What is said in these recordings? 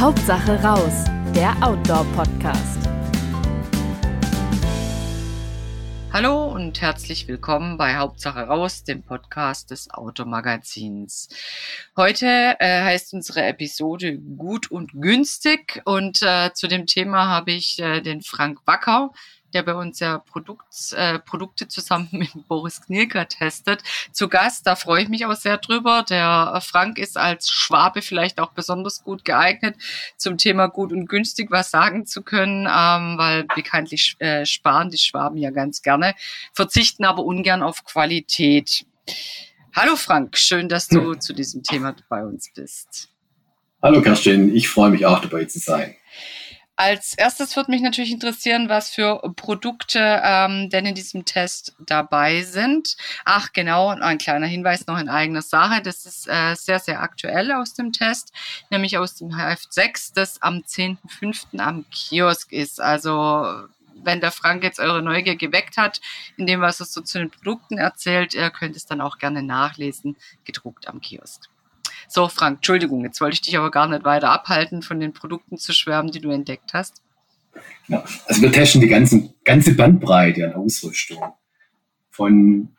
Hauptsache raus, der Outdoor-Podcast. Hallo und herzlich willkommen bei Hauptsache raus, dem Podcast des Automagazins. Heute äh, heißt unsere Episode Gut und günstig und äh, zu dem Thema habe ich äh, den Frank Wacker, der bei uns ja Produkt, äh, Produkte zusammen mit Boris Knilker testet, zu Gast. Da freue ich mich auch sehr drüber. Der Frank ist als Schwabe vielleicht auch besonders gut geeignet, zum Thema gut und günstig was sagen zu können, ähm, weil bekanntlich äh, sparen die Schwaben ja ganz gerne, verzichten aber ungern auf Qualität. Hallo Frank, schön, dass du hm. zu diesem Thema bei uns bist. Hallo Kerstin, ich freue mich auch dabei zu sein. Als erstes würde mich natürlich interessieren, was für Produkte ähm, denn in diesem Test dabei sind. Ach genau, ein kleiner Hinweis noch in eigener Sache. Das ist äh, sehr, sehr aktuell aus dem Test, nämlich aus dem Heft 6, das am 10.05. am Kiosk ist. Also wenn der Frank jetzt eure Neugier geweckt hat, in dem, was er so zu den Produkten erzählt, ihr könnt es dann auch gerne nachlesen, gedruckt am Kiosk. So, Frank, Entschuldigung, jetzt wollte ich dich aber gar nicht weiter abhalten, von den Produkten zu schwärmen, die du entdeckt hast. Ja, also wir testen die ganzen, ganze Bandbreite an Ausrüstung. Von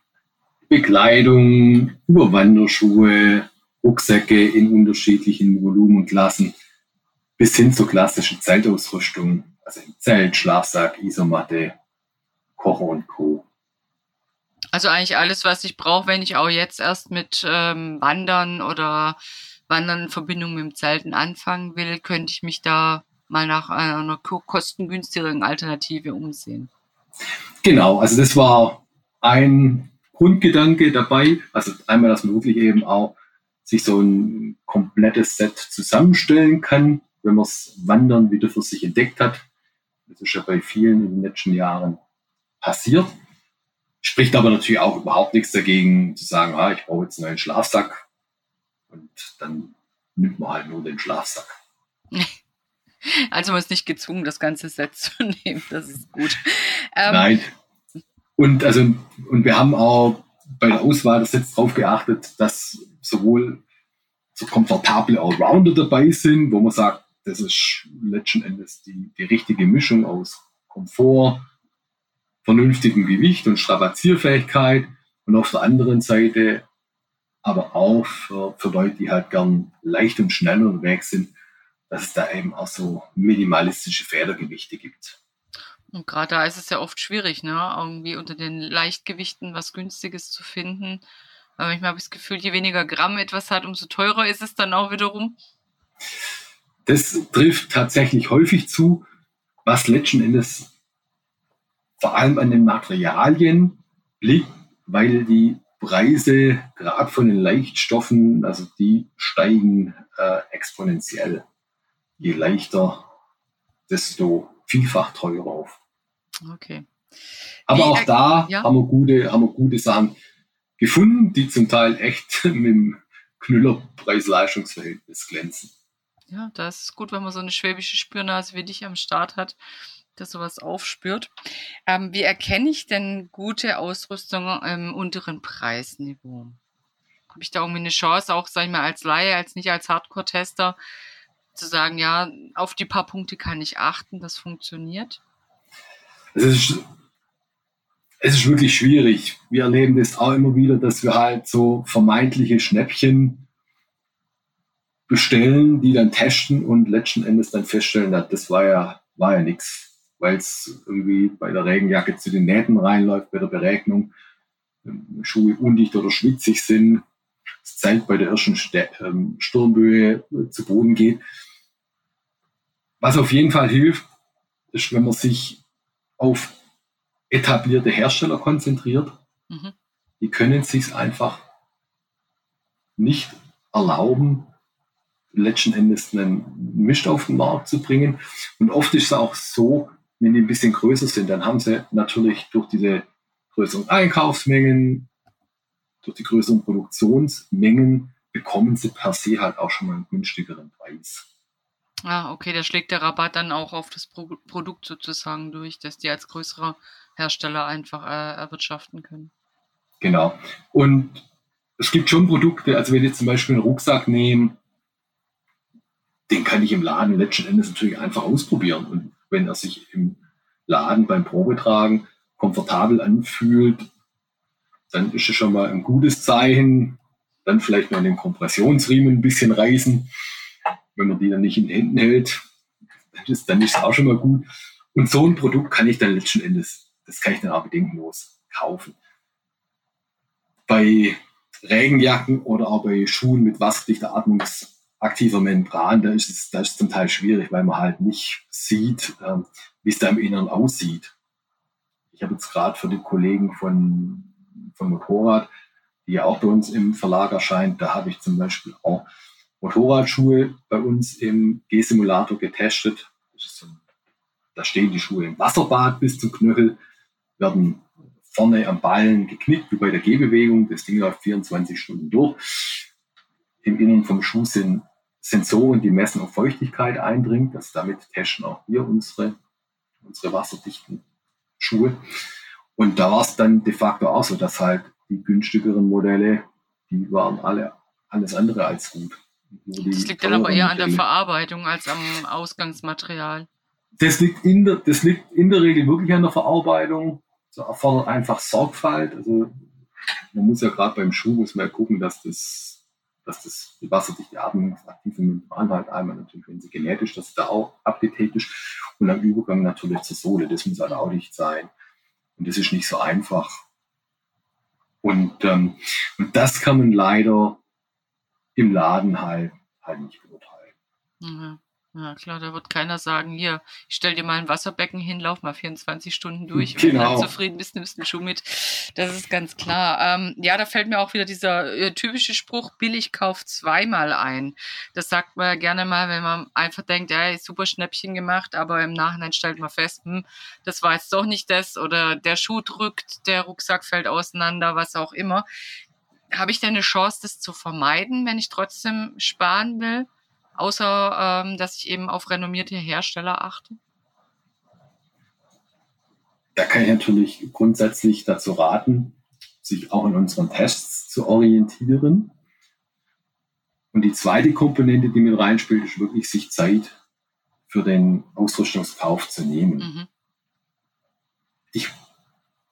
Bekleidung über Wanderschuhe, Rucksäcke in unterschiedlichen Volumenklassen bis hin zur klassischen Zeltausrüstung, also Zelt, Schlafsack, Isomatte, Kocher und Co. Also eigentlich alles, was ich brauche, wenn ich auch jetzt erst mit ähm, Wandern oder Wandern in Verbindung mit dem Zelten anfangen will, könnte ich mich da mal nach einer kostengünstigeren Alternative umsehen. Genau, also das war ein Grundgedanke dabei. Also einmal, dass man wirklich eben auch sich so ein komplettes Set zusammenstellen kann, wenn man das Wandern wieder für sich entdeckt hat. Das ist ja bei vielen in den letzten Jahren passiert. Spricht aber natürlich auch überhaupt nichts dagegen, zu sagen, ah, ich brauche jetzt einen neuen Schlafsack und dann nimmt man halt nur den Schlafsack. Also man ist nicht gezwungen, das ganze Set zu nehmen. Das ist gut. Ähm, Nein. Und also und wir haben auch bei der Auswahl des Sets darauf geachtet, dass sowohl so komfortable Allrounder dabei sind, wo man sagt, das ist letzten Endes die, die richtige Mischung aus Komfort, vernünftigem Gewicht und Strapazierfähigkeit und auf der anderen Seite aber auch für, für Leute, die halt gern leicht und schnell unterwegs sind, dass es da eben auch so minimalistische Federgewichte gibt. Und gerade da ist es ja oft schwierig, ne? irgendwie unter den Leichtgewichten was Günstiges zu finden. Aber manchmal habe ich das Gefühl, je weniger Gramm etwas hat, umso teurer ist es dann auch wiederum. Das trifft tatsächlich häufig zu, was letzten Endes vor allem an den Materialien liegt, weil die Preise gerade von den Leichtstoffen, also die steigen äh, exponentiell. Je leichter, desto vielfach teurer auf. Okay. Aber Wie, auch da ja? haben, wir gute, haben wir gute Sachen gefunden, die zum Teil echt mit dem Knüller Preis-Leistungsverhältnis glänzen. Ja, das ist gut, wenn man so eine schwäbische Spürnase wie dich am Start hat das sowas aufspürt. Ähm, wie erkenne ich denn gute Ausrüstung im unteren Preisniveau? Habe ich da irgendwie eine Chance, auch, sag ich mal, als Laie, als nicht als Hardcore-Tester, zu sagen, ja, auf die paar Punkte kann ich achten, das funktioniert? Es ist, es ist wirklich schwierig. Wir erleben das auch immer wieder, dass wir halt so vermeintliche Schnäppchen bestellen, die dann testen und letzten Endes dann feststellen, das war ja, war ja nichts weil es irgendwie bei der Regenjacke zu den Nähten reinläuft, bei der Beregnung, ähm, Schuhe undicht oder schwitzig sind, das Zelt bei der ersten ähm, Sturmböe äh, zu Boden geht. Was auf jeden Fall hilft, ist, wenn man sich auf etablierte Hersteller konzentriert. Mhm. Die können sich einfach nicht erlauben, letzten Endes einen Mist auf den Markt zu bringen. Und oft ist es auch so, wenn die ein bisschen größer sind, dann haben sie natürlich durch diese größeren Einkaufsmengen, durch die größeren Produktionsmengen, bekommen sie per se halt auch schon mal einen günstigeren Preis. Ah, okay, da schlägt der Rabatt dann auch auf das Pro Produkt sozusagen durch, dass die als größerer Hersteller einfach äh, erwirtschaften können. Genau. Und es gibt schon Produkte, also wenn wir zum Beispiel einen Rucksack nehmen, den kann ich im Laden letzten Endes natürlich einfach ausprobieren. Und wenn er sich im Laden beim Probetragen komfortabel anfühlt, dann ist es schon mal ein gutes Zeichen. Dann vielleicht noch den Kompressionsriemen ein bisschen reißen. Wenn man die dann nicht in den Händen hält, dann ist, es auch schon mal gut. Und so ein Produkt kann ich dann letzten Endes, das kann ich dann auch bedenkenlos kaufen. Bei Regenjacken oder auch bei Schuhen mit wasserdichter atmungsaktiver Membran, da ist es, da ist zum Teil schwierig, weil man halt nicht sieht, ähm, wie es da im Inneren aussieht. Ich habe jetzt gerade für die Kollegen von, von Motorrad, die ja auch bei uns im Verlag erscheint, da habe ich zum Beispiel auch Motorradschuhe bei uns im G-Simulator getestet. So da stehen die Schuhe im Wasserbad bis zum Knöchel, werden vorne am Ballen geknickt, wie bei der Gehbewegung. Das Ding läuft 24 Stunden durch. Im Inneren vom Schuh sind Sensoren, die messen, ob Feuchtigkeit eindringt. Das, damit testen auch wir unsere, unsere wasserdichten Schuhe. Und da war es dann de facto auch so, dass halt die günstigeren Modelle, die waren alle alles andere als gut. Das liegt dann aber eher an der Verarbeitung als am Ausgangsmaterial. Das liegt in der, das liegt in der Regel wirklich an der Verarbeitung. Das erfordert einfach Sorgfalt. Also man muss ja gerade beim Schuh muss man ja gucken, dass das, dass das die wasserdichte atmungsaktive Membran halt einmal natürlich, wenn sie genäht ist, dass da auch abgetätigt ist und am Übergang natürlich zur Sohle. Das muss halt auch nicht sein. Und das ist nicht so einfach. Und, ähm, und das kann man leider im Laden halt, halt nicht beurteilen. Mhm. Ja, klar, da wird keiner sagen, hier, ich stell dir mal ein Wasserbecken hin, lauf mal 24 Stunden durch. Genau. Wenn du dann genau. zufrieden bist, nimmst du einen Schuh mit. Das ist ganz klar. Ähm, ja, da fällt mir auch wieder dieser äh, typische Spruch, billig kauft zweimal ein. Das sagt man ja gerne mal, wenn man einfach denkt, ja, super Schnäppchen gemacht, aber im Nachhinein stellt man fest, hm, das war jetzt doch nicht das oder der Schuh drückt, der Rucksack fällt auseinander, was auch immer. Habe ich denn eine Chance, das zu vermeiden, wenn ich trotzdem sparen will? Außer ähm, dass ich eben auf renommierte Hersteller achte? Da kann ich natürlich grundsätzlich dazu raten, sich auch in unseren Tests zu orientieren. Und die zweite Komponente, die mit reinspielt, ist wirklich sich Zeit für den Ausrüstungskauf zu nehmen. Mhm. Ich,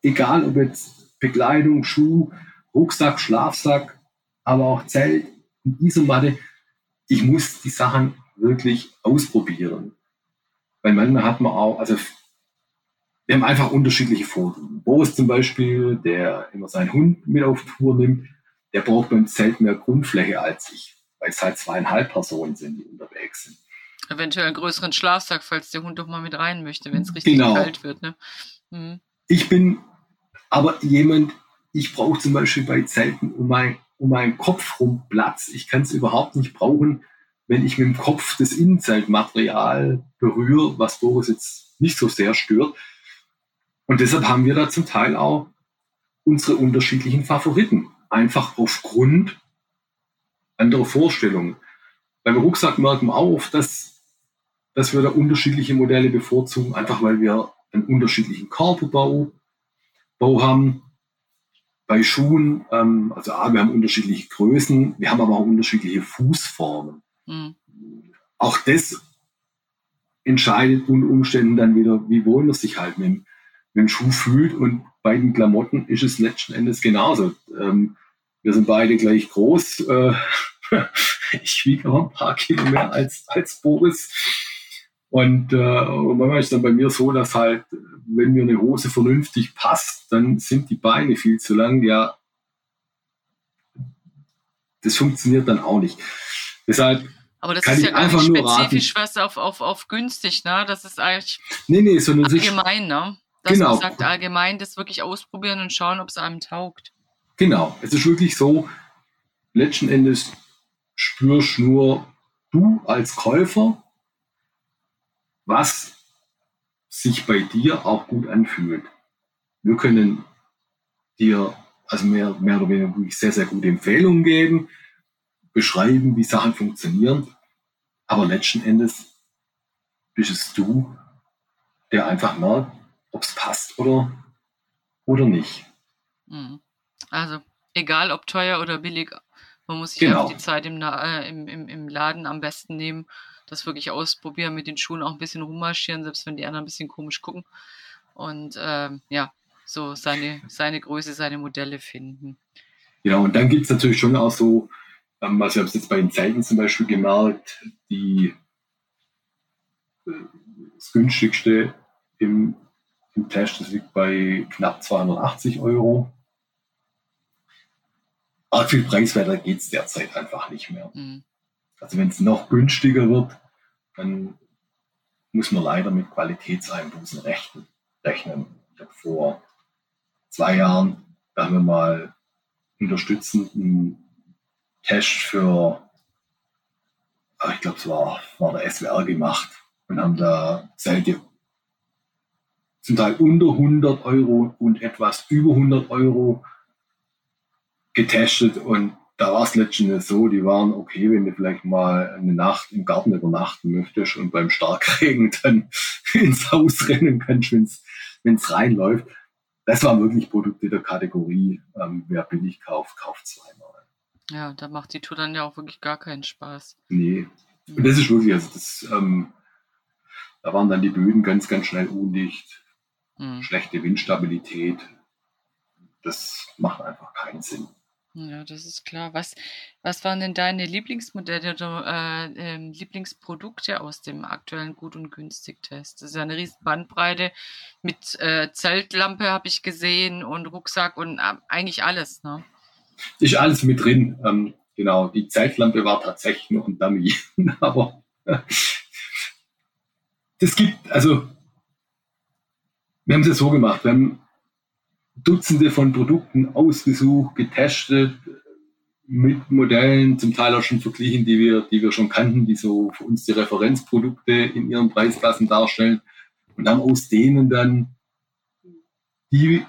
egal ob jetzt Bekleidung, Schuh, Rucksack, Schlafsack, aber auch Zelt und Isomatte, ich muss die Sachen wirklich ausprobieren. Weil manchmal hat man auch, also wir haben einfach unterschiedliche Vorlieben. Boris zum Beispiel, der immer seinen Hund mit auf Tour nimmt, der braucht beim Zelt mehr Grundfläche als ich, weil es halt zweieinhalb Personen sind, die unterwegs sind. Eventuell einen größeren Schlafsack, falls der Hund doch mal mit rein möchte, wenn es richtig genau. kalt wird. Ne? Mhm. Ich bin aber jemand, ich brauche zum Beispiel bei Zelten um mein um meinen Kopf rum Platz. Ich kann es überhaupt nicht brauchen, wenn ich mit dem Kopf das Innenzeltmaterial berühre, was Boris jetzt nicht so sehr stört. Und deshalb haben wir da zum Teil auch unsere unterschiedlichen Favoriten. Einfach aufgrund anderer Vorstellungen. Beim Rucksack merken wir auf, dass, dass wir da unterschiedliche Modelle bevorzugen, einfach weil wir einen unterschiedlichen Körperbau Bau haben. Bei Schuhen, ähm, also A, wir haben unterschiedliche Größen, wir haben aber auch unterschiedliche Fußformen. Mhm. Auch das entscheidet unter Umständen dann wieder, wie wohl man sich halt mit, mit dem Schuh fühlt. Und bei den Klamotten ist es letzten Endes genauso. Ähm, wir sind beide gleich groß. Äh, ich wiege aber ein paar Kilo mehr als, als Boris. Und, äh, manchmal ist dann bei mir so, dass halt, wenn mir eine Hose vernünftig passt, dann sind die Beine viel zu lang. Ja, das funktioniert dann auch nicht. Deshalb aber das ist ja gar nicht spezifisch was auf, auf, auf günstig, ne? Das ist eigentlich nee, nee, sondern allgemein, ne? Dass genau. man sagt, allgemein das wirklich ausprobieren und schauen, ob es einem taugt. Genau. Es ist wirklich so, letzten Endes spürst nur du als Käufer, was sich bei dir auch gut anfühlt. Wir können dir also mehr, mehr oder weniger sehr, sehr gute Empfehlungen geben, beschreiben, wie Sachen funktionieren. Aber letzten Endes bist es du, der einfach merkt, ob es passt oder, oder nicht. Mhm. Also, egal ob teuer oder billig, man muss sich genau. die Zeit im, äh, im, im, im Laden am besten nehmen das wirklich ausprobieren, mit den Schuhen auch ein bisschen rummarschieren, selbst wenn die anderen ein bisschen komisch gucken. Und ähm, ja, so seine, seine Größe, seine Modelle finden. Ja, und dann gibt es natürlich schon auch so, ähm, also ich habe es jetzt bei den Zeiten zum Beispiel gemerkt, die äh, das günstigste im, im Test, das liegt bei knapp 280 Euro. Arg viel preiswerter geht es derzeit einfach nicht mehr. Mhm. Also wenn es noch günstiger wird, dann muss man leider mit Qualitätseinbußen rechnen. Ich habe vor zwei Jahren, da haben wir mal unterstützenden Test für, ah, ich glaube, es war, war der SWR gemacht und haben da Zelte zum Teil unter 100 Euro und etwas über 100 Euro getestet und da war es letztendlich so, die waren okay, wenn du vielleicht mal eine Nacht im Garten übernachten möchtest und beim Starkregen dann ins Haus rennen kannst, wenn es reinläuft. Das waren wirklich Produkte der Kategorie, ähm, wer billig kauft, kauft zweimal. Ja, da macht die Tour dann ja auch wirklich gar keinen Spaß. Nee. Und das ist wirklich, also das, ähm, da waren dann die Böden ganz, ganz schnell undicht, mhm. schlechte Windstabilität. Das macht einfach keinen Sinn. Ja, das ist klar. Was, was waren denn deine Lieblingsmodelle oder äh, äh, Lieblingsprodukte aus dem aktuellen Gut- und Günstig-Test? Das ist ja eine riesen Bandbreite mit äh, Zeltlampe, habe ich gesehen, und Rucksack und äh, eigentlich alles. Ne? Ist alles mit drin. Ähm, genau, die Zeltlampe war tatsächlich noch ein Dummy. Aber das gibt, also, wir haben es ja so gemacht. Wir haben Dutzende von Produkten ausgesucht, getestet, mit Modellen, zum Teil auch schon verglichen, die wir, die wir schon kannten, die so für uns die Referenzprodukte in ihren Preisklassen darstellen und haben aus denen dann die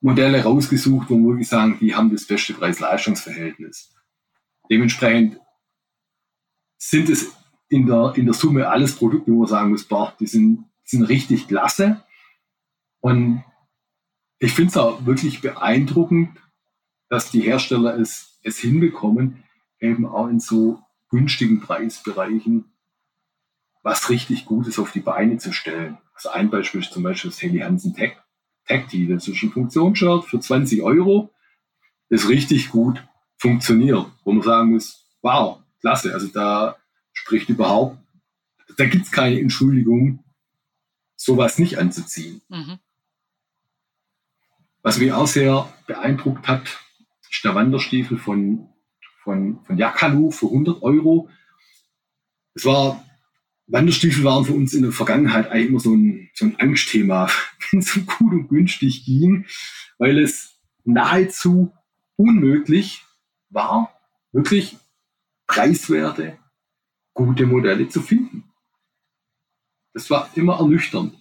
Modelle rausgesucht, wo wir sagen, die haben das beste Preis-Leistungs-Verhältnis. Dementsprechend sind es in der, in der Summe alles Produkte, wo man sagen muss, boah, die sind, sind richtig klasse. Und ich finde es auch wirklich beeindruckend, dass die Hersteller es, es hinbekommen, eben auch in so günstigen Preisbereichen was richtig Gutes auf die Beine zu stellen. Also ein Beispiel ist zum Beispiel das Heli Hansen Tech, Tee. Das ist ein Funktionsshirt für 20 Euro, das richtig gut funktioniert. Wo man sagen muss, wow, klasse. Also da spricht überhaupt, da gibt es keine Entschuldigung, sowas nicht anzuziehen. Mhm. Was mich auch sehr beeindruckt hat, ist der Wanderstiefel von, von, von Jakalu für 100 Euro. Es war, Wanderstiefel waren für uns in der Vergangenheit eigentlich immer so ein, so ein Angstthema, wenn es so gut und günstig ging, weil es nahezu unmöglich war, wirklich preiswerte, gute Modelle zu finden. Das war immer ernüchternd.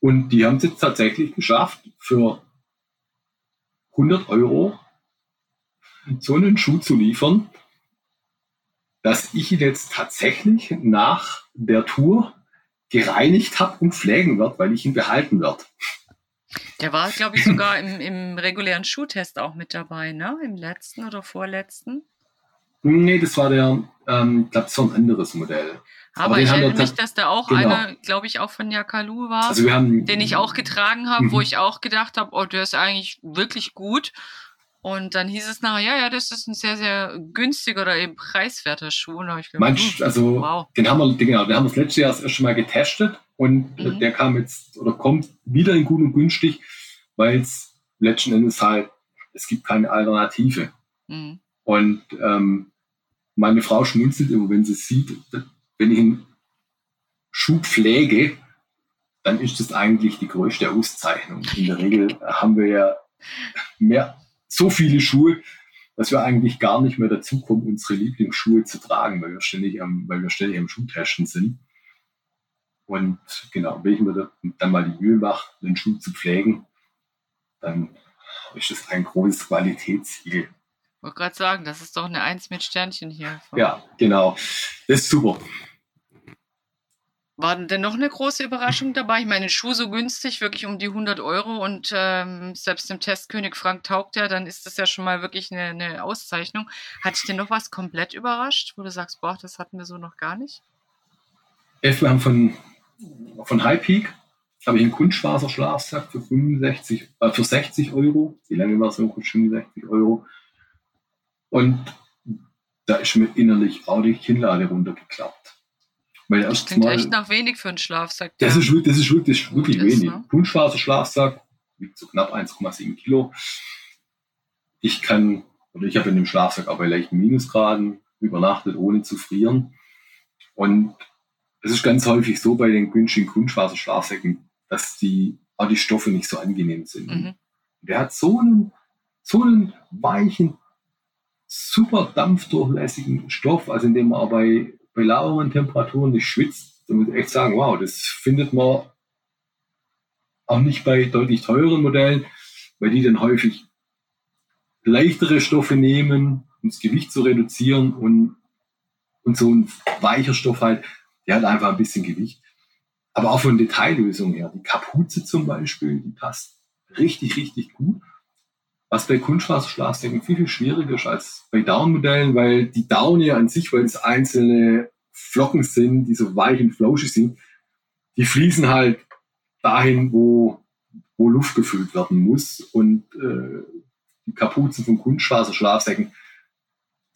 Und die haben es jetzt tatsächlich geschafft, für 100 Euro so einen Schuh zu liefern, dass ich ihn jetzt tatsächlich nach der Tour gereinigt habe und pflegen werde, weil ich ihn behalten werde. Der war, glaube ich, sogar im, im regulären Schuhtest auch mit dabei, ne? Im letzten oder vorletzten? Nee, das war der, ähm, glaube das war ein anderes Modell. Aber, Aber ich erinnere mich, dass da auch genau. einer, glaube ich, auch von Yakalu war, also haben, den ich auch getragen habe, wo mhm. ich auch gedacht habe, oh, der ist eigentlich wirklich gut. Und dann hieß es nachher, ja, ja, das ist ein sehr, sehr günstiger oder eben preiswerter Schuh. Und ich gedacht, Manch, hm, also wow. den haben wir, genau, den haben wir das letzte Jahr erst mal getestet und mhm. der kam jetzt oder kommt wieder in gut und günstig, weil es letzten Endes halt, es gibt keine Alternative. Mhm. Und ähm, meine Frau schmunzelt immer, wenn sie sieht, wenn ich einen Schuh pflege, dann ist das eigentlich die größte Auszeichnung. In der Regel haben wir ja mehr, so viele Schuhe, dass wir eigentlich gar nicht mehr dazu kommen, unsere Lieblingsschuhe zu tragen, weil wir ständig am, weil wir ständig am Schuhtesten sind. Und genau, wenn ich mir dann mal die Mühe mache, den Schuh zu pflegen, dann ist das ein großes Qualitätsziel. Ich wollte gerade sagen, das ist doch eine Eins mit Sternchen hier. Ja, genau. Das ist super. War denn noch eine große Überraschung dabei? Ich meine, Schuh so günstig, wirklich um die 100 Euro und ähm, selbst dem Testkönig Frank taugt ja, dann ist das ja schon mal wirklich eine, eine Auszeichnung. Hat dich denn noch was komplett überrascht, wo du sagst, boah, das hatten wir so noch gar nicht? wir haben von, von High Peak habe ich einen Kunstfaserschlafsack für 65, äh, für 60 Euro. Die lange Version kostet 65 Euro. Und da ist mir innerlich auch die Kinnlade runtergeklappt. Weil das klingt mal, echt nach wenig für einen Schlafsack. Das, ist, das ist wirklich, wirklich ist, wenig. Ne? Kunstfaserschlafsack wiegt so knapp 1,7 Kilo. Ich kann, oder ich habe in dem Schlafsack auch bei leichten Minusgraden übernachtet, ohne zu frieren. Und es ist ganz häufig so bei den günstigen Kunstfaserschlafsäcken, dass die, auch die Stoffe nicht so angenehm sind. Mhm. Der hat so einen, so einen weichen, super dampfdurchlässigen Stoff, also in dem man auch bei, bei laueren Temperaturen nicht schwitzt. Da muss ich echt sagen, wow, das findet man auch nicht bei deutlich teureren Modellen, weil die dann häufig leichtere Stoffe nehmen, um das Gewicht zu reduzieren und, und so ein weicher Stoff halt, der hat einfach ein bisschen Gewicht. Aber auch von Detaillösungen her, die Kapuze zum Beispiel, die passt richtig, richtig gut. Was bei Kunstfaserschlafsäcken viel, viel schwieriger ist als bei Down-Modellen, weil die Down ja an sich, weil es einzelne Flocken sind, die so weich und flauschig sind, die fließen halt dahin, wo, wo Luft gefüllt werden muss. Und äh, die Kapuzen von Kunstfaserschlafsäcken,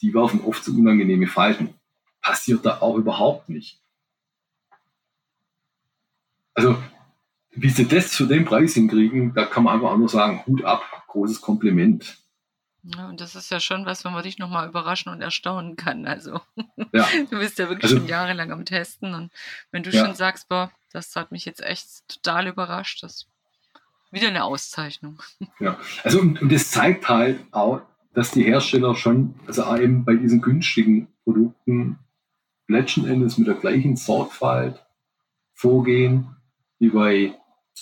die werfen oft so unangenehme Falten. Passiert da auch überhaupt nicht. Also, wie sie das für den Preis hinkriegen, da kann man einfach auch nur sagen, Hut ab, großes Kompliment. Ja, und das ist ja schon was, wenn man dich nochmal überraschen und erstaunen kann. Also, ja. du bist ja wirklich also, schon jahrelang am Testen und wenn du ja. schon sagst, boah, das hat mich jetzt echt total überrascht, das ist wieder eine Auszeichnung. Ja, also und, und das zeigt halt auch, dass die Hersteller schon, also eben bei diesen günstigen Produkten letzten Endes mit der gleichen Sorgfalt vorgehen wie bei,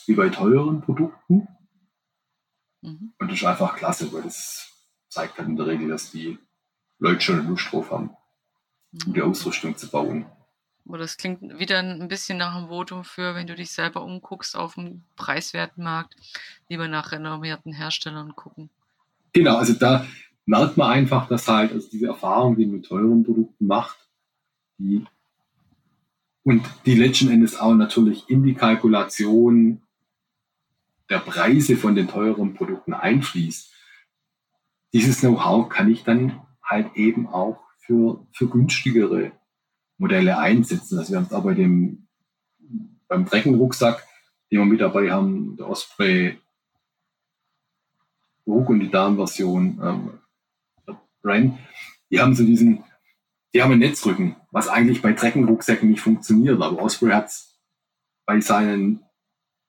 wie bei teuren Produkten. Mhm. Und das ist einfach klasse, weil das zeigt halt in der Regel, dass die Leute schon Lust drauf haben, mhm. um die Ausrüstung zu bauen. Aber das klingt wieder ein bisschen nach einem Votum für, wenn du dich selber umguckst auf dem preiswerten Markt, lieber nach renommierten Herstellern gucken. Genau, also da merkt man einfach, dass halt also diese Erfahrung, die man mit teuren Produkten macht, die und die letzten Endes auch natürlich in die Kalkulation der Preise von den teuren Produkten einfließt. Dieses Know-how kann ich dann halt eben auch für, für günstigere Modelle einsetzen. Also wir haben es auch bei dem, beim Treckenrucksack, den wir mit dabei haben, der Osprey Ruck und die Darmversion ähm, Brand, die haben so diesen die haben einen Netzrücken, was eigentlich bei Treckenrucksäcken nicht funktioniert. Aber Osprey hat es bei seinen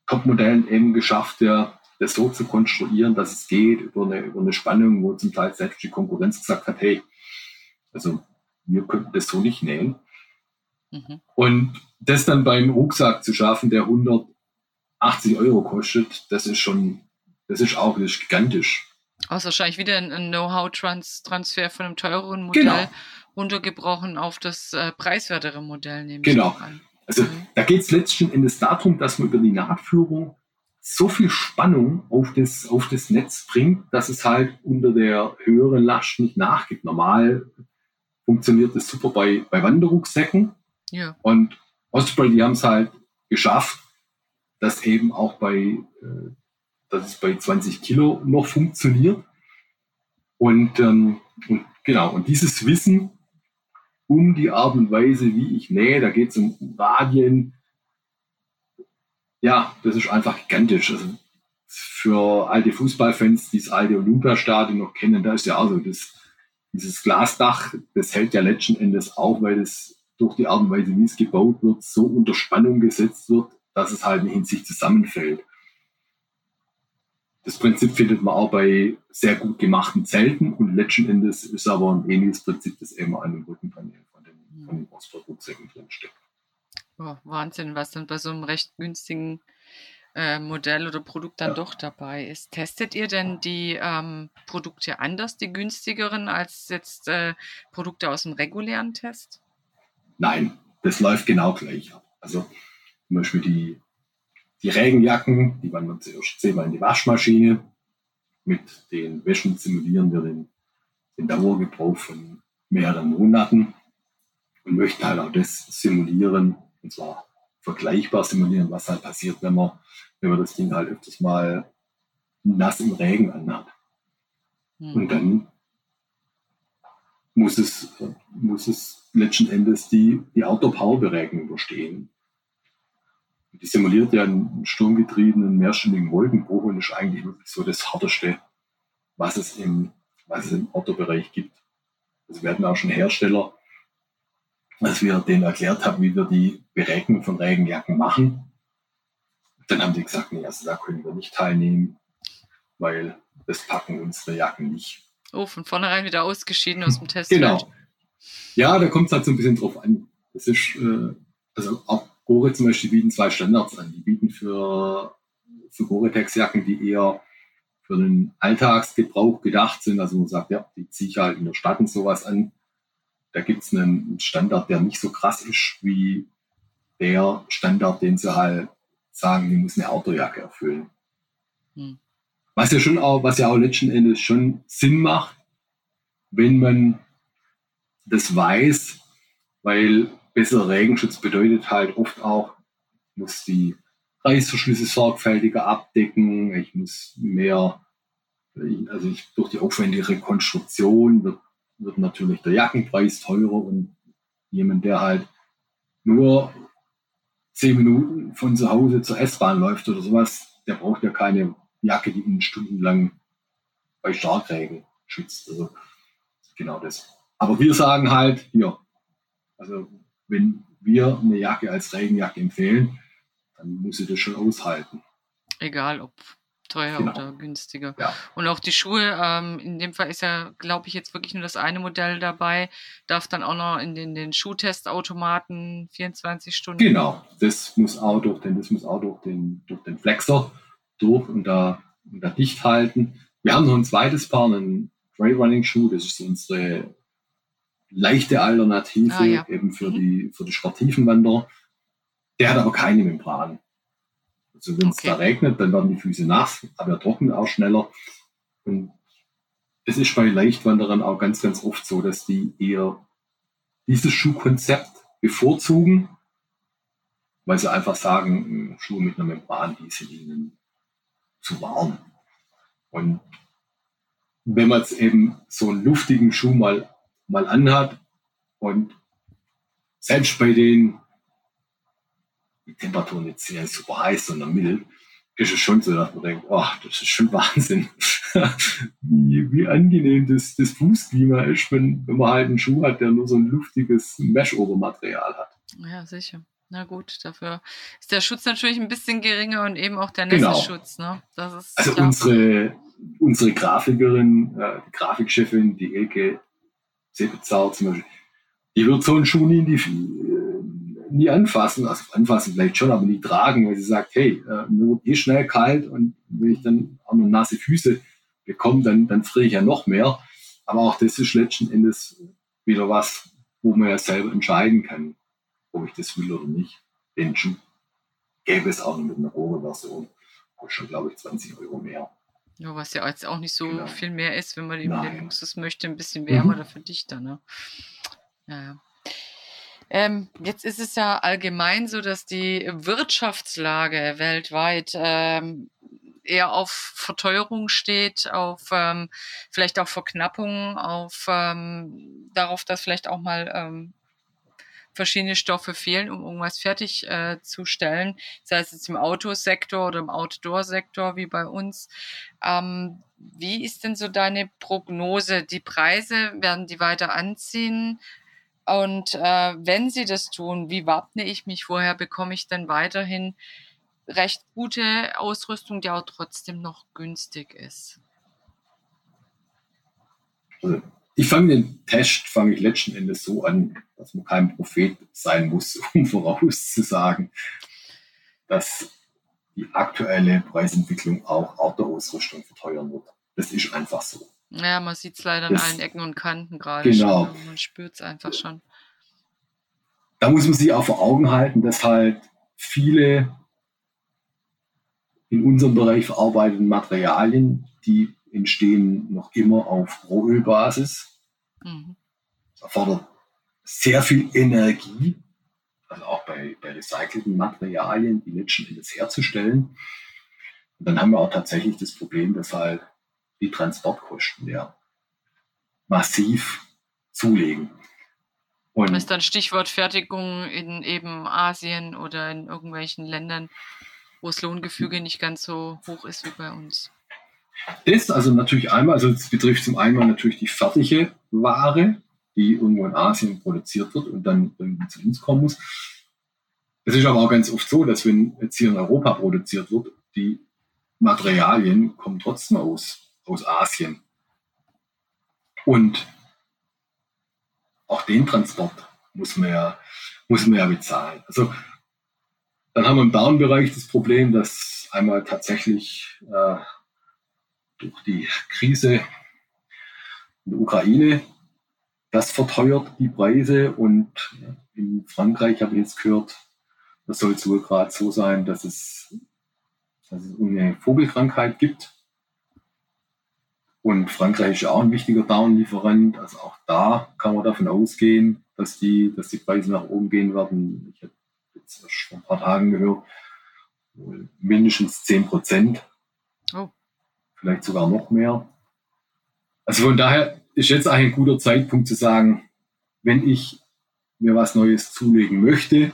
Top-Modellen eben geschafft, ja, das so zu konstruieren, dass es geht über eine, über eine Spannung, wo zum Teil selbst die Konkurrenz gesagt hat, hey, also wir könnten das so nicht nähen. Mhm. Und das dann beim Rucksack zu schaffen, der 180 Euro kostet, das ist schon, das ist auch das ist gigantisch. Das ist wahrscheinlich wieder ein Know-how-Transfer von einem teureren Modell. Genau runtergebrochen auf das äh, preiswertere Modell, nehme genau. ich an. Also mhm. da geht es letzten Endes darum, dass man über die Nahtführung so viel Spannung auf das, auf das Netz bringt, dass es halt unter der höheren Last nicht nachgibt. Normal funktioniert das super bei, bei Wanderrucksäcken. Ja. Und Osprey, die haben es halt geschafft, dass eben auch bei, äh, dass es bei 20 Kilo noch funktioniert. Und, ähm, und genau, und dieses Wissen um die Art und Weise, wie ich nähe. Da geht es um Radien. Ja, das ist einfach gigantisch. Also für alte Fußballfans, die das alte Olympiastadion noch kennen, da ist ja auch so, das, dieses Glasdach, das hält ja letzten Endes auch, weil es durch die Art und Weise, wie es gebaut wird, so unter Spannung gesetzt wird, dass es halt nicht in sich zusammenfällt. Das Prinzip findet man auch bei sehr gut gemachten Zelten und letzten Endes ist aber ein ähnliches Prinzip, das eben an dem Rückenpanel von den, von den Oxford-Rucksäcken drin steckt. Oh, Wahnsinn, was dann bei so einem recht günstigen äh, Modell oder Produkt dann ja. doch dabei ist. Testet ihr denn die ähm, Produkte anders, die günstigeren, als jetzt äh, Produkte aus dem regulären Test? Nein, das läuft genau gleich ab. Also zum Beispiel die die Regenjacken, die wandern zuerst zehnmal in die Waschmaschine. Mit den Wäschen simulieren wir den, den Dauergebrauch von mehreren Monaten und möchten halt auch das simulieren, Und zwar vergleichbar simulieren, was halt passiert, wenn man, wenn man das Ding halt öfters mal nass im Regen anhat. Mhm. Und dann muss es, muss es letzten Endes die, die Outdoor-Power-Beregnung überstehen. Die simuliert ja einen sturmgetriebenen mehrstündigen Wolkenbruch und ist eigentlich wirklich so das Härteste, was es im, was es im gibt. Also wir hatten auch schon Hersteller, als wir denen erklärt haben, wie wir die Beregnung von Regenjacken machen. Dann haben die gesagt, nee, also da können wir nicht teilnehmen, weil das packen unsere Jacken nicht. Oh, von vornherein wieder ausgeschieden aus dem Test. Genau. Ja, da kommt es halt so ein bisschen drauf an. Das ist, äh, also auch Gore zum Beispiel bieten zwei Standards an. Die bieten für, für Gore-Tex-Jacken, die eher für den Alltagsgebrauch gedacht sind. Also man sagt, ja, die ziehe ich halt in der Stadt und sowas an. Da gibt es einen Standard, der nicht so krass ist wie der Standard, den sie halt sagen, die muss eine Autojacke erfüllen. Hm. Was ja schon auch, was ja auch letzten Endes schon Sinn macht, wenn man das weiß, weil besserer Regenschutz bedeutet halt oft auch, ich muss die Reißverschlüsse sorgfältiger abdecken, ich muss mehr, also ich, durch die aufwendige Konstruktion wird, wird natürlich der Jackenpreis teurer und jemand, der halt nur zehn Minuten von zu Hause zur S-Bahn läuft oder sowas, der braucht ja keine Jacke, die ihn stundenlang bei Starkregen schützt. Also genau das. Aber wir sagen halt, hier, also wenn wir eine Jacke als Regenjacke empfehlen, dann muss sie das schon aushalten. Egal ob teuer genau. oder günstiger. Ja. Und auch die Schuhe, ähm, in dem Fall ist ja, glaube ich, jetzt wirklich nur das eine Modell dabei, darf dann auch noch in den, den Schuhtestautomaten 24 Stunden. Genau, das muss auch durch den, das muss auch durch den, durch den Flexer durch und da, und da dicht halten. Wir haben noch ein zweites Paar, einen Trailrunning-Schuh, das ist unsere leichte Alternative ah, ja. eben für, mhm. die, für die sportiven Wanderer. Der hat aber keine Membran. Also wenn es okay. da regnet, dann werden die Füße nass, aber er trocknet auch schneller. Und es ist bei Leichtwanderern auch ganz, ganz oft so, dass die eher dieses Schuhkonzept bevorzugen, weil sie einfach sagen, Schuhe mit einer Membran, die sind ihnen zu warm. Und wenn man jetzt eben so einen luftigen Schuh mal, mal anhat und selbst bei den die Temperaturen jetzt sehr super heiß, sondern mild, ist es schon so, dass man denkt, oh, das ist schon Wahnsinn, wie, wie angenehm das, das Fußklima ist, wenn, wenn man halt einen Schuh hat, der nur so ein luftiges Mesh-Obermaterial hat. Ja, sicher. Na gut, dafür ist der Schutz natürlich ein bisschen geringer und eben auch der Nässeschutz. Genau. Ne? also klar. unsere, unsere Grafikerin, äh, die Grafikchefin, die Elke Sebezauer zum Beispiel, die wird so einen Schuh nie, die, äh, nie anfassen, also anfassen vielleicht schon, aber nie tragen, weil sie sagt, hey, äh, mir wird eh schnell kalt und wenn ich dann auch noch nasse Füße bekomme, dann, dann friere ich ja noch mehr. Aber auch das ist letzten Endes wieder was, wo man ja selber entscheiden kann ob ich das will oder nicht. Den Schuh gäbe es auch mit einer Rohre-Version. Schon, glaube ich, 20 Euro mehr. Ja, was ja jetzt auch nicht so genau. viel mehr ist, wenn man eben Nein. den Luxus möchte, ein bisschen wärmer mhm. dafür dichter. Ne? Ja. Ähm, jetzt ist es ja allgemein so, dass die Wirtschaftslage weltweit ähm, eher auf Verteuerung steht, auf ähm, vielleicht auch Verknappung, auf ähm, darauf, dass vielleicht auch mal ähm, verschiedene Stoffe fehlen, um irgendwas fertigzustellen, äh, sei es jetzt im Autosektor oder im Outdoor-Sektor wie bei uns. Ähm, wie ist denn so deine Prognose? Die Preise werden die weiter anziehen? Und äh, wenn sie das tun, wie wappne ich mich? Woher bekomme ich denn weiterhin recht gute Ausrüstung, die auch trotzdem noch günstig ist? Also ich fange den Test, fange ich letzten Endes so an, dass man kein Prophet sein muss, um vorauszusagen, dass die aktuelle Preisentwicklung auch Autoausrüstung verteuern wird. Das ist einfach so. Ja, man sieht es leider das, an allen Ecken und Kanten gerade genau. schon. Man spürt es einfach schon. Da muss man sich auch vor Augen halten, dass halt viele in unserem Bereich verarbeiteten Materialien, die entstehen noch immer auf Rohölbasis. Mhm. Das erfordert sehr viel Energie, also auch bei, bei recycelten Materialien, die letzten Endes herzustellen. Und dann haben wir auch tatsächlich das Problem, dass halt die Transportkosten ja massiv zulegen. Und das ist dann Stichwort Fertigung in eben Asien oder in irgendwelchen Ländern, wo das Lohngefüge nicht ganz so hoch ist wie bei uns. Das also natürlich einmal, also es betrifft zum einen natürlich die fertige Ware, die irgendwo in Asien produziert wird und dann irgendwie zu uns kommen muss. Es ist aber auch ganz oft so, dass wenn jetzt hier in Europa produziert wird, die Materialien kommen trotzdem aus, aus Asien. Und auch den Transport muss man ja, muss man ja bezahlen. Also dann haben wir im Down-Bereich das Problem, dass einmal tatsächlich äh, durch die Krise in der Ukraine das verteuert die Preise und in Frankreich habe ich jetzt gehört, das soll wohl gerade so sein, dass es, dass es eine Vogelkrankheit gibt. Und Frankreich ist ja auch ein wichtiger Downlieferant. Also auch da kann man davon ausgehen, dass die, dass die Preise nach oben gehen werden. Ich habe jetzt erst vor ein paar Tagen gehört, mindestens 10 Prozent. Oh. Vielleicht sogar noch mehr. Also von daher ist jetzt eigentlich ein guter Zeitpunkt zu sagen, wenn ich mir was Neues zulegen möchte,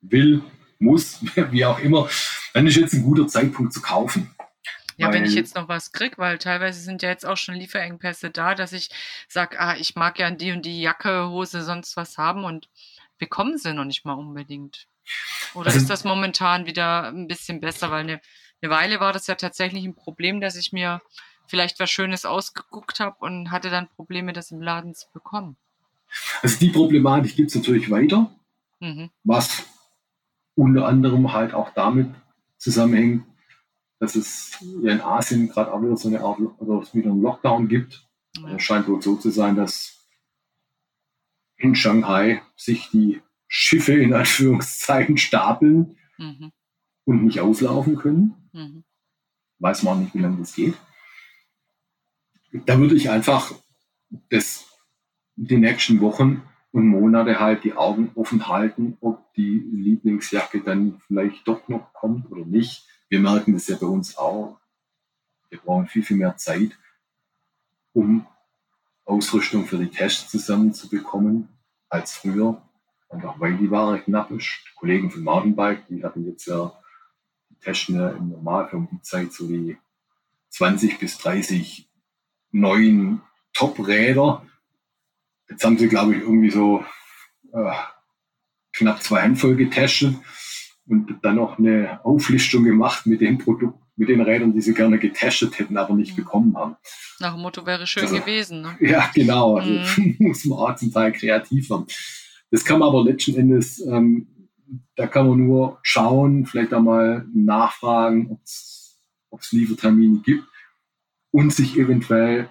will, muss, wie auch immer, dann ist jetzt ein guter Zeitpunkt zu kaufen. Ja, wenn ich jetzt noch was kriege, weil teilweise sind ja jetzt auch schon Lieferengpässe da, dass ich sage, ah, ich mag ja die und die Jacke, Hose, sonst was haben und bekommen sie noch nicht mal unbedingt. Oder also, ist das momentan wieder ein bisschen besser? Weil eine, eine Weile war das ja tatsächlich ein Problem, dass ich mir vielleicht was Schönes ausgeguckt habe und hatte dann Probleme, das im Laden zu bekommen. Also die Problematik gibt es natürlich weiter, mhm. was unter anderem halt auch damit zusammenhängt, dass es ja in Asien gerade auch wieder so eine Art oder wieder einen Lockdown gibt. Ja. Es scheint wohl so zu sein, dass in Shanghai sich die Schiffe in Anführungszeichen stapeln mhm. Und nicht auslaufen können. Mhm. Weiß man nicht, wie lange das geht da würde ich einfach das, die nächsten Wochen und Monate halt die Augen offen halten, ob die Lieblingsjacke dann vielleicht doch noch kommt oder nicht. Wir merken das ja bei uns auch. Wir brauchen viel, viel mehr Zeit, um Ausrüstung für die Tests zusammenzubekommen als früher. Auch weil die Ware knapp ist. Die Kollegen von Mountainbike, die hatten jetzt ja, testen ja im Normalfall um die Zeit so die 20 bis 30 neuen Top-Räder. Jetzt haben sie, glaube ich, irgendwie so äh, knapp zwei Handvoll getestet und dann noch eine Auflistung gemacht mit dem Produkt, mit den Rädern, die sie gerne getestet hätten, aber nicht mhm. bekommen haben. Nach dem Motto wäre schön also, gewesen. Ne? Ja, genau. Also mhm. muss man auch zum Teil kreativ werden. Das kann man aber letzten Endes, ähm, da kann man nur schauen, vielleicht einmal nachfragen, ob es Liefertermine gibt und sich eventuell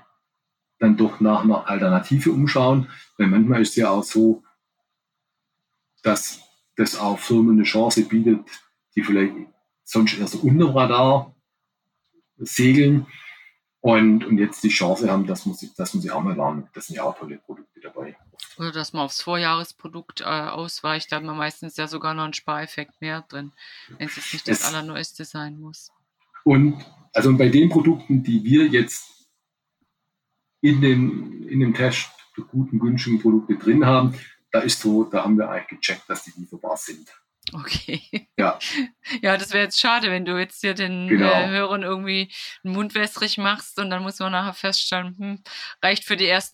dann doch nach einer Alternative umschauen. Weil manchmal ist es ja auch so, dass das auch Firmen eine Chance bietet, die vielleicht sonst erst unter Radar segeln und, und jetzt die Chance haben, dass man, sich, dass man sie auch mal warnen. Das sind ja auch tolle Produkte dabei. Oder dass man aufs Vorjahresprodukt äh, ausweicht, da hat man meistens ja sogar noch einen Spareffekt mehr drin, wenn es jetzt nicht das, das Allerneueste sein muss. Und also bei den Produkten, die wir jetzt in dem, in dem Test guten, günstigen Produkte drin haben, da ist so, da haben wir eigentlich gecheckt, dass die lieferbar sind. Okay. Ja. Ja, das wäre jetzt schade, wenn du jetzt hier den genau. äh, Hörern irgendwie einen Mund wässrig machst und dann muss man nachher feststellen, hm, reicht für die ersten